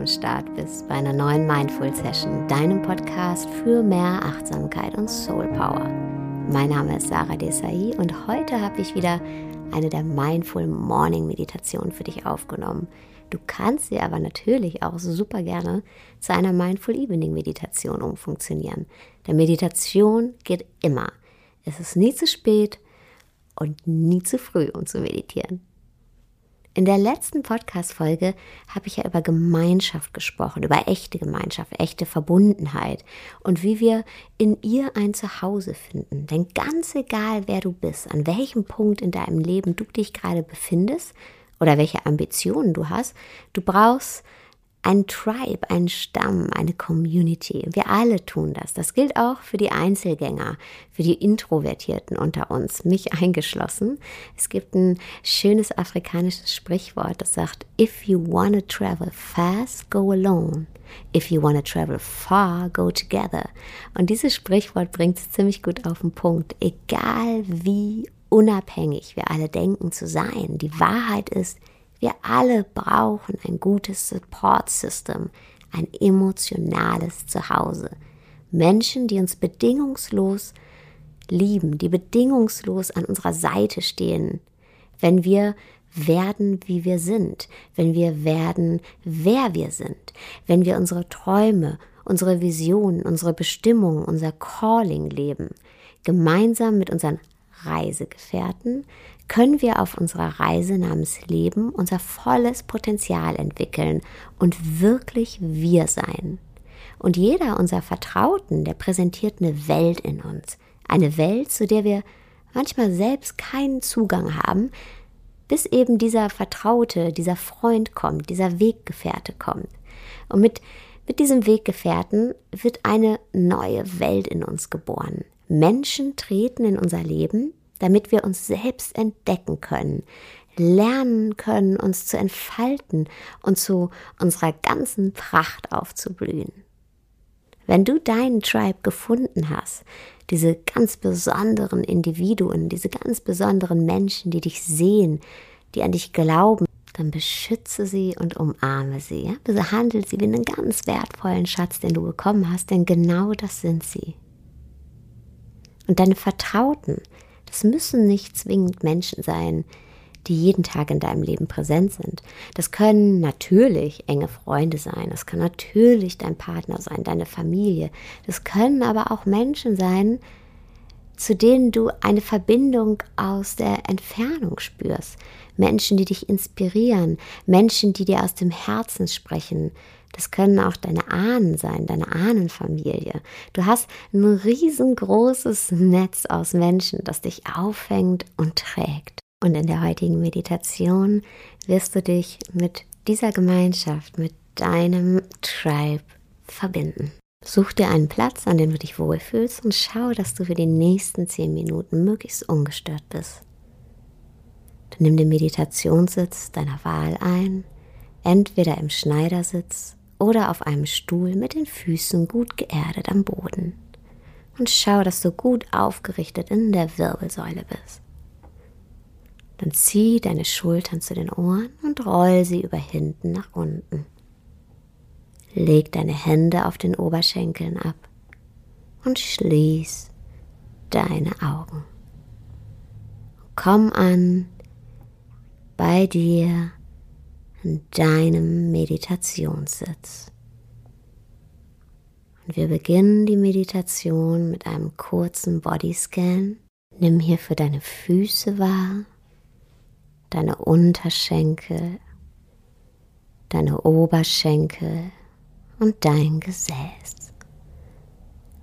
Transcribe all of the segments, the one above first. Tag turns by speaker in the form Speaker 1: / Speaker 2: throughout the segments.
Speaker 1: am Start bist bei einer neuen Mindful Session, deinem Podcast für mehr Achtsamkeit und Soul Power. Mein Name ist Sarah Desai und heute habe ich wieder eine der Mindful Morning Meditationen für dich aufgenommen. Du kannst sie aber natürlich auch super gerne zu einer Mindful Evening Meditation umfunktionieren. Denn Meditation geht immer. Es ist nie zu spät und nie zu früh, um zu meditieren. In der letzten Podcast-Folge habe ich ja über Gemeinschaft gesprochen, über echte Gemeinschaft, echte Verbundenheit und wie wir in ihr ein Zuhause finden. Denn ganz egal, wer du bist, an welchem Punkt in deinem Leben du dich gerade befindest oder welche Ambitionen du hast, du brauchst ein Tribe, ein Stamm, eine Community. Wir alle tun das. Das gilt auch für die Einzelgänger, für die Introvertierten unter uns, mich eingeschlossen. Es gibt ein schönes afrikanisches Sprichwort, das sagt, if you want to travel fast, go alone. If you want to travel far, go together. Und dieses Sprichwort bringt es ziemlich gut auf den Punkt. Egal wie unabhängig wir alle denken zu sein, die Wahrheit ist, wir alle brauchen ein gutes Support System, ein emotionales Zuhause. Menschen, die uns bedingungslos lieben, die bedingungslos an unserer Seite stehen, wenn wir werden, wie wir sind, wenn wir werden, wer wir sind, wenn wir unsere Träume, unsere Visionen, unsere Bestimmung, unser Calling leben, gemeinsam mit unseren Reisegefährten können wir auf unserer Reise namens Leben unser volles Potenzial entwickeln und wirklich wir sein. Und jeder unserer Vertrauten, der präsentiert eine Welt in uns. Eine Welt, zu der wir manchmal selbst keinen Zugang haben, bis eben dieser Vertraute, dieser Freund kommt, dieser Weggefährte kommt. Und mit, mit diesem Weggefährten wird eine neue Welt in uns geboren. Menschen treten in unser Leben, damit wir uns selbst entdecken können, lernen können, uns zu entfalten und zu unserer ganzen Pracht aufzublühen. Wenn du deinen Tribe gefunden hast, diese ganz besonderen Individuen, diese ganz besonderen Menschen, die dich sehen, die an dich glauben, dann beschütze sie und umarme sie. Ja? Behandle sie wie einen ganz wertvollen Schatz, den du bekommen hast, denn genau das sind sie. Und deine Vertrauten, das müssen nicht zwingend Menschen sein, die jeden Tag in deinem Leben präsent sind. Das können natürlich enge Freunde sein, das kann natürlich dein Partner sein, deine Familie. Das können aber auch Menschen sein, zu denen du eine Verbindung aus der Entfernung spürst. Menschen, die dich inspirieren, Menschen, die dir aus dem Herzen sprechen, das können auch deine Ahnen sein, deine Ahnenfamilie. Du hast ein riesengroßes Netz aus Menschen, das dich auffängt und trägt. Und in der heutigen Meditation wirst du dich mit dieser Gemeinschaft, mit deinem Tribe verbinden. Such dir einen Platz, an dem du dich wohlfühlst und schau, dass du für die nächsten zehn Minuten möglichst ungestört bist. Dann nimm den Meditationssitz deiner Wahl ein, entweder im Schneidersitz oder auf einem Stuhl mit den Füßen gut geerdet am Boden. Und schau, dass du gut aufgerichtet in der Wirbelsäule bist. Dann zieh deine Schultern zu den Ohren und roll sie über hinten nach unten. Leg deine Hände auf den Oberschenkeln ab und schließ deine Augen. Komm an bei dir in deinem Meditationssitz. Und wir beginnen die Meditation mit einem kurzen Bodyscan. Nimm hierfür deine Füße wahr, deine Unterschenkel, deine Oberschenkel und dein Gesäß.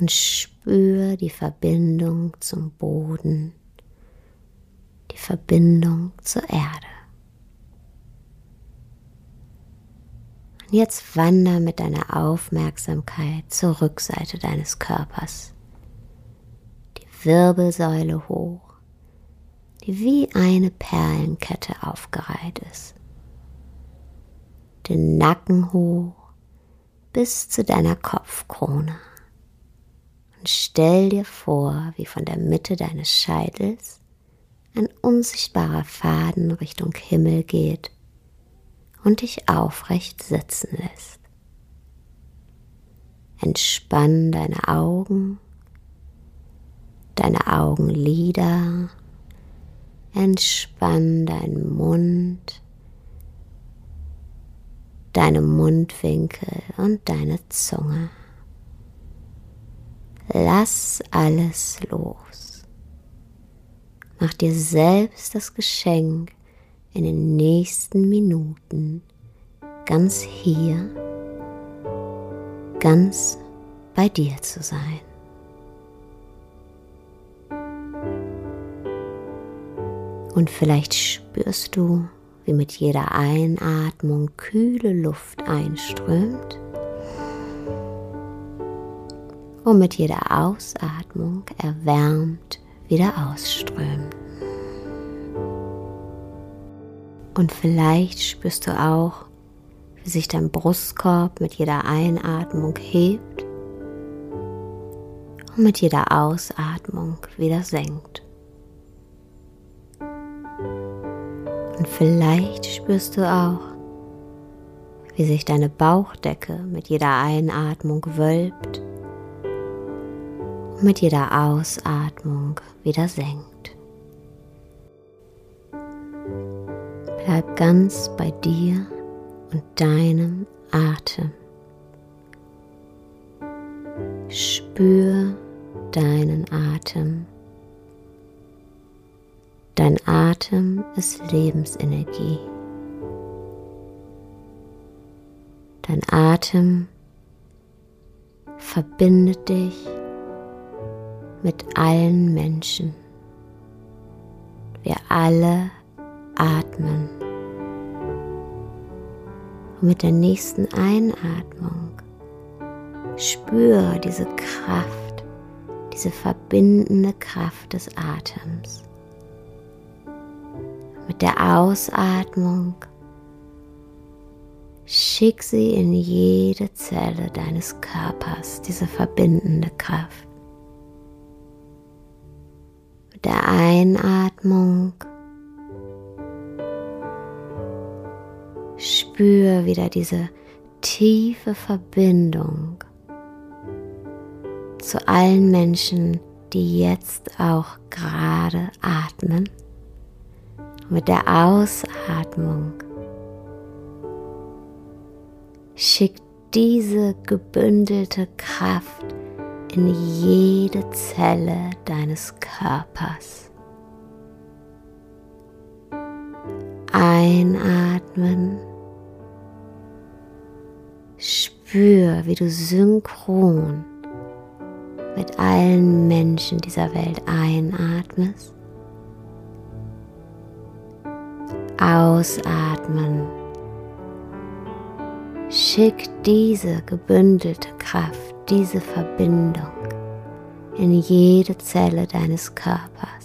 Speaker 1: Und spür die Verbindung zum Boden, die Verbindung zur Erde. Und jetzt wander mit deiner Aufmerksamkeit zur Rückseite deines Körpers. Die Wirbelsäule hoch, die wie eine Perlenkette aufgereiht ist. Den Nacken hoch bis zu deiner Kopfkrone. Und stell dir vor, wie von der Mitte deines Scheitels ein unsichtbarer Faden Richtung Himmel geht und dich aufrecht sitzen lässt. Entspann deine Augen, deine Augenlider, entspann deinen Mund, deine Mundwinkel und deine Zunge. Lass alles los. Mach dir selbst das Geschenk, in den nächsten Minuten ganz hier, ganz bei dir zu sein. Und vielleicht spürst du, wie mit jeder Einatmung kühle Luft einströmt und mit jeder Ausatmung erwärmt wieder ausströmt. Und vielleicht spürst du auch, wie sich dein Brustkorb mit jeder Einatmung hebt und mit jeder Ausatmung wieder senkt. Und vielleicht spürst du auch, wie sich deine Bauchdecke mit jeder Einatmung wölbt und mit jeder Ausatmung wieder senkt. Bleib ganz bei dir und deinem Atem. Spür deinen Atem. Dein Atem ist Lebensenergie. Dein Atem verbindet dich mit allen Menschen. Wir alle atmen. Und mit der nächsten Einatmung spür diese Kraft, diese verbindende Kraft des Atems mit der Ausatmung schick sie in jede Zelle deines Körpers, diese verbindende Kraft. Mit der Einatmung spür wieder diese tiefe Verbindung zu allen Menschen, die jetzt auch gerade atmen mit der Ausatmung schickt diese gebündelte Kraft in jede Zelle deines Körpers. Einatmen. Spür, wie du synchron mit allen Menschen dieser Welt einatmest Ausatmen. Schick diese gebündelte Kraft, diese Verbindung in jede Zelle deines Körpers.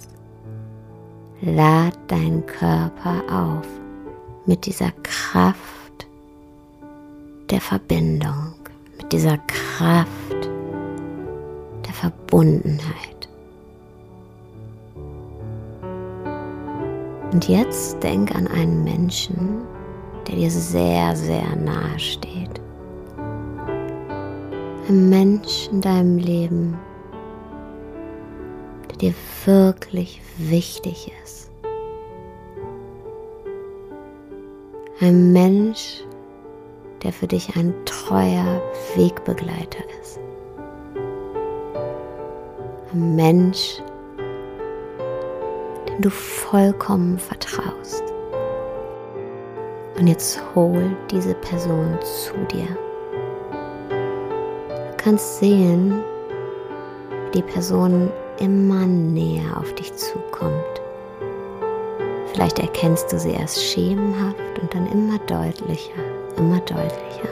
Speaker 1: Lad deinen Körper auf mit dieser Kraft der Verbindung, mit dieser Kraft der Verbundenheit. Und jetzt denk an einen Menschen, der dir sehr, sehr nahe steht. Ein Mensch in deinem Leben, dir wirklich wichtig ist. Ein Mensch, der für dich ein treuer Wegbegleiter ist. Ein Mensch, dem du vollkommen vertraust. Und jetzt hol diese Person zu dir. Du kannst sehen, wie die Person immer näher auf dich zukommt. Vielleicht erkennst du sie erst schemenhaft und dann immer deutlicher, immer deutlicher.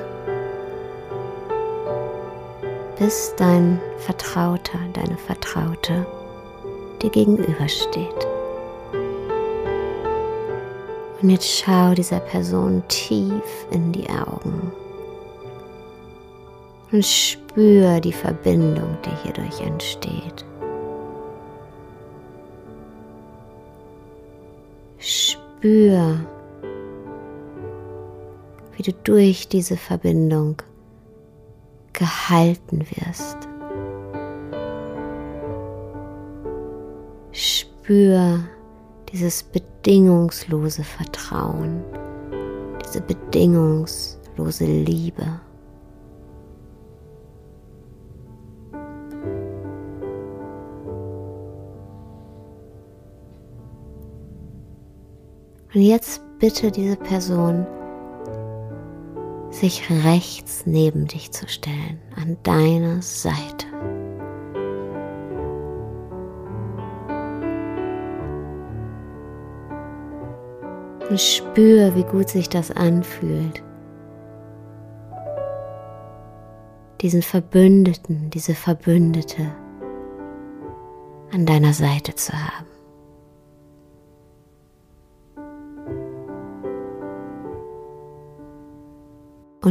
Speaker 1: Bis dein Vertrauter, deine Vertraute dir gegenübersteht. Und jetzt schau dieser Person tief in die Augen und spür die Verbindung, die hierdurch entsteht. Spür, wie du durch diese Verbindung gehalten wirst. Spür dieses bedingungslose Vertrauen, diese bedingungslose Liebe. Und jetzt bitte diese Person, sich rechts neben dich zu stellen, an deiner Seite. Und spür, wie gut sich das anfühlt. Diesen Verbündeten, diese Verbündete an deiner Seite zu haben.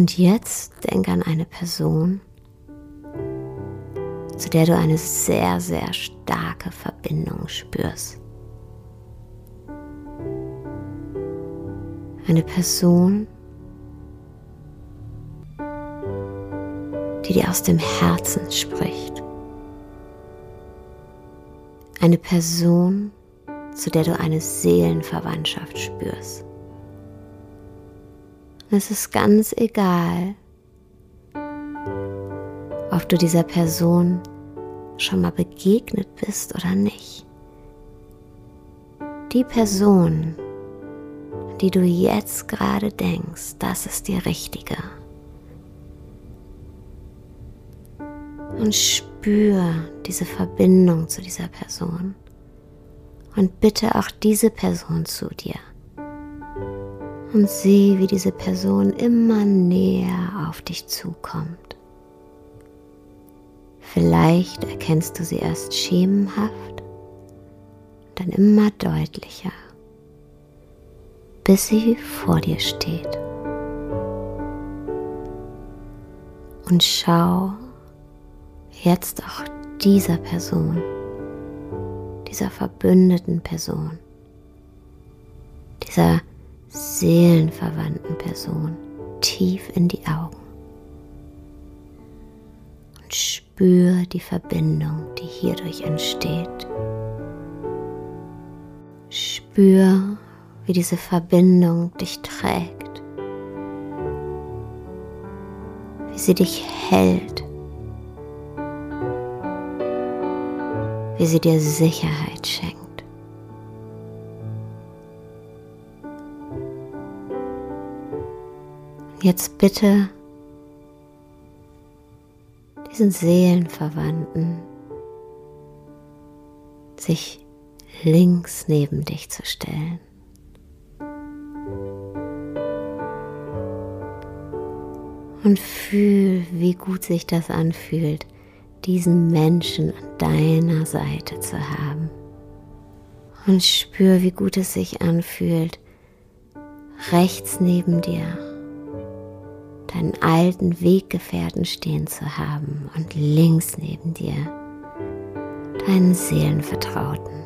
Speaker 1: Und jetzt denk an eine Person, zu der du eine sehr, sehr starke Verbindung spürst. Eine Person, die dir aus dem Herzen spricht. Eine Person, zu der du eine Seelenverwandtschaft spürst. Es ist ganz egal, ob du dieser Person schon mal begegnet bist oder nicht. Die Person, die du jetzt gerade denkst, das ist die richtige. Und spür diese Verbindung zu dieser Person. Und bitte auch diese Person zu dir und sieh, wie diese Person immer näher auf dich zukommt. Vielleicht erkennst du sie erst schemenhaft, dann immer deutlicher, bis sie vor dir steht. Und schau jetzt auch dieser Person, dieser verbündeten Person, dieser seelenverwandten Person tief in die Augen und spür die Verbindung, die hierdurch entsteht. Spür, wie diese Verbindung dich trägt, wie sie dich hält, wie sie dir Sicherheit schenkt. Jetzt bitte diesen Seelenverwandten sich links neben dich zu stellen. Und fühl, wie gut sich das anfühlt, diesen Menschen an deiner Seite zu haben. Und spür, wie gut es sich anfühlt, rechts neben dir deinen alten Weggefährten stehen zu haben und links neben dir deinen Seelenvertrauten.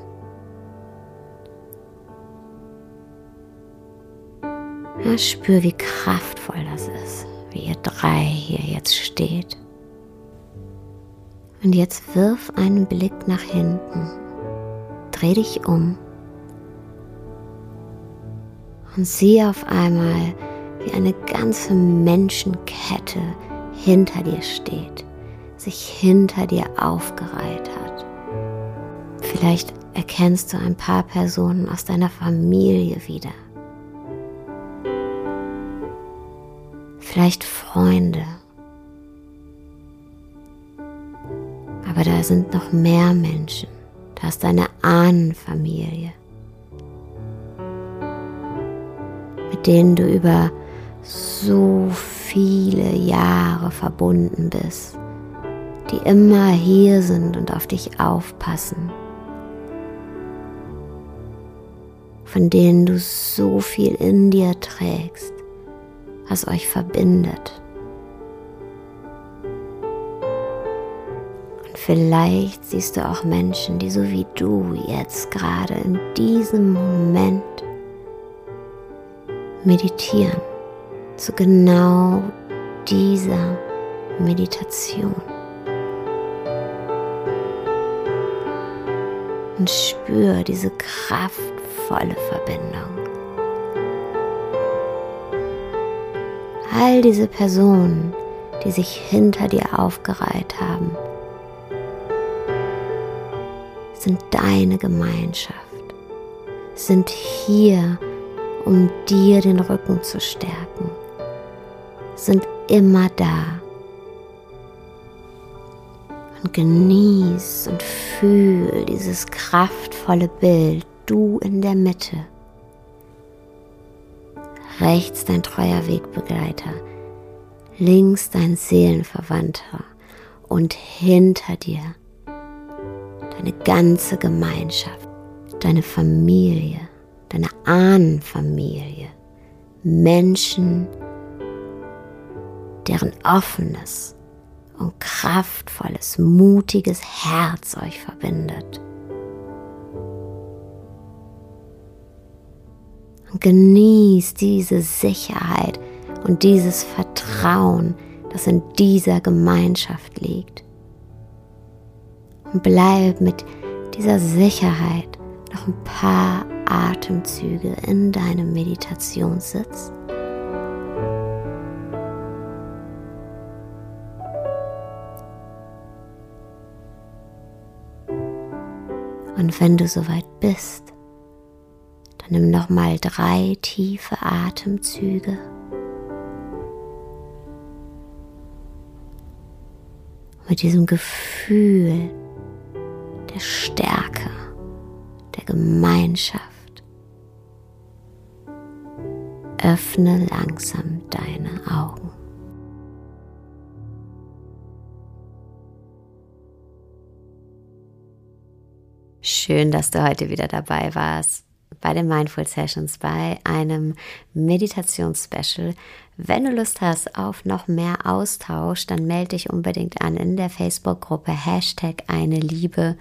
Speaker 1: Ja, spür, wie kraftvoll das ist, wie ihr drei hier jetzt steht. Und jetzt wirf einen Blick nach hinten, dreh dich um und sieh auf einmal, wie eine ganze Menschenkette hinter dir steht, sich hinter dir aufgereiht hat. Vielleicht erkennst du ein paar Personen aus deiner Familie wieder. Vielleicht Freunde. Aber da sind noch mehr Menschen. Da ist deine Ahnenfamilie, mit denen du über so viele Jahre verbunden bist, die immer hier sind und auf dich aufpassen, von denen du so viel in dir trägst, was euch verbindet. Und vielleicht siehst du auch Menschen, die so wie du jetzt gerade in diesem Moment meditieren zu genau dieser Meditation. Und spür diese kraftvolle Verbindung. All diese Personen, die sich hinter dir aufgereiht haben, sind deine Gemeinschaft, sind hier, um dir den Rücken zu stärken, sind immer da. Und genieß und fühl dieses kraftvolle Bild, du in der Mitte. Rechts dein treuer Wegbegleiter, links dein Seelenverwandter und hinter dir deine ganze Gemeinschaft, deine Familie, deine Ahnenfamilie, Menschen, deren offenes und kraftvolles, mutiges Herz euch verbindet. Und genießt diese Sicherheit und dieses Vertrauen, das in dieser Gemeinschaft liegt und bleib mit dieser Sicherheit noch ein paar Atemzüge in deinem Meditationssitz. Und wenn du soweit bist, dann nimm noch mal drei tiefe Atemzüge. Mit diesem Gefühl der Stärke, der Gemeinschaft. Öffne langsam deine Augen. Schön, dass du heute wieder dabei warst bei den Mindful Sessions, bei einem Meditationsspecial. Wenn du Lust hast auf noch mehr Austausch, dann melde dich unbedingt an in der Facebook-Gruppe Hashtag eine Liebe.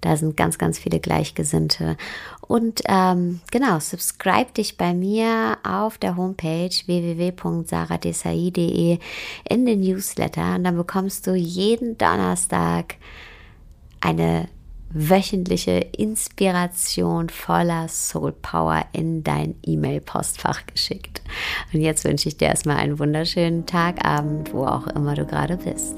Speaker 1: Da sind ganz, ganz viele Gleichgesinnte. Und ähm, genau, subscribe dich bei mir auf der Homepage www.saradesai.de in den Newsletter und dann bekommst du jeden Donnerstag eine wöchentliche Inspiration voller Soul Power in dein E-Mail-Postfach geschickt. Und jetzt wünsche ich dir erstmal einen wunderschönen Tag, Abend, wo auch immer du gerade bist.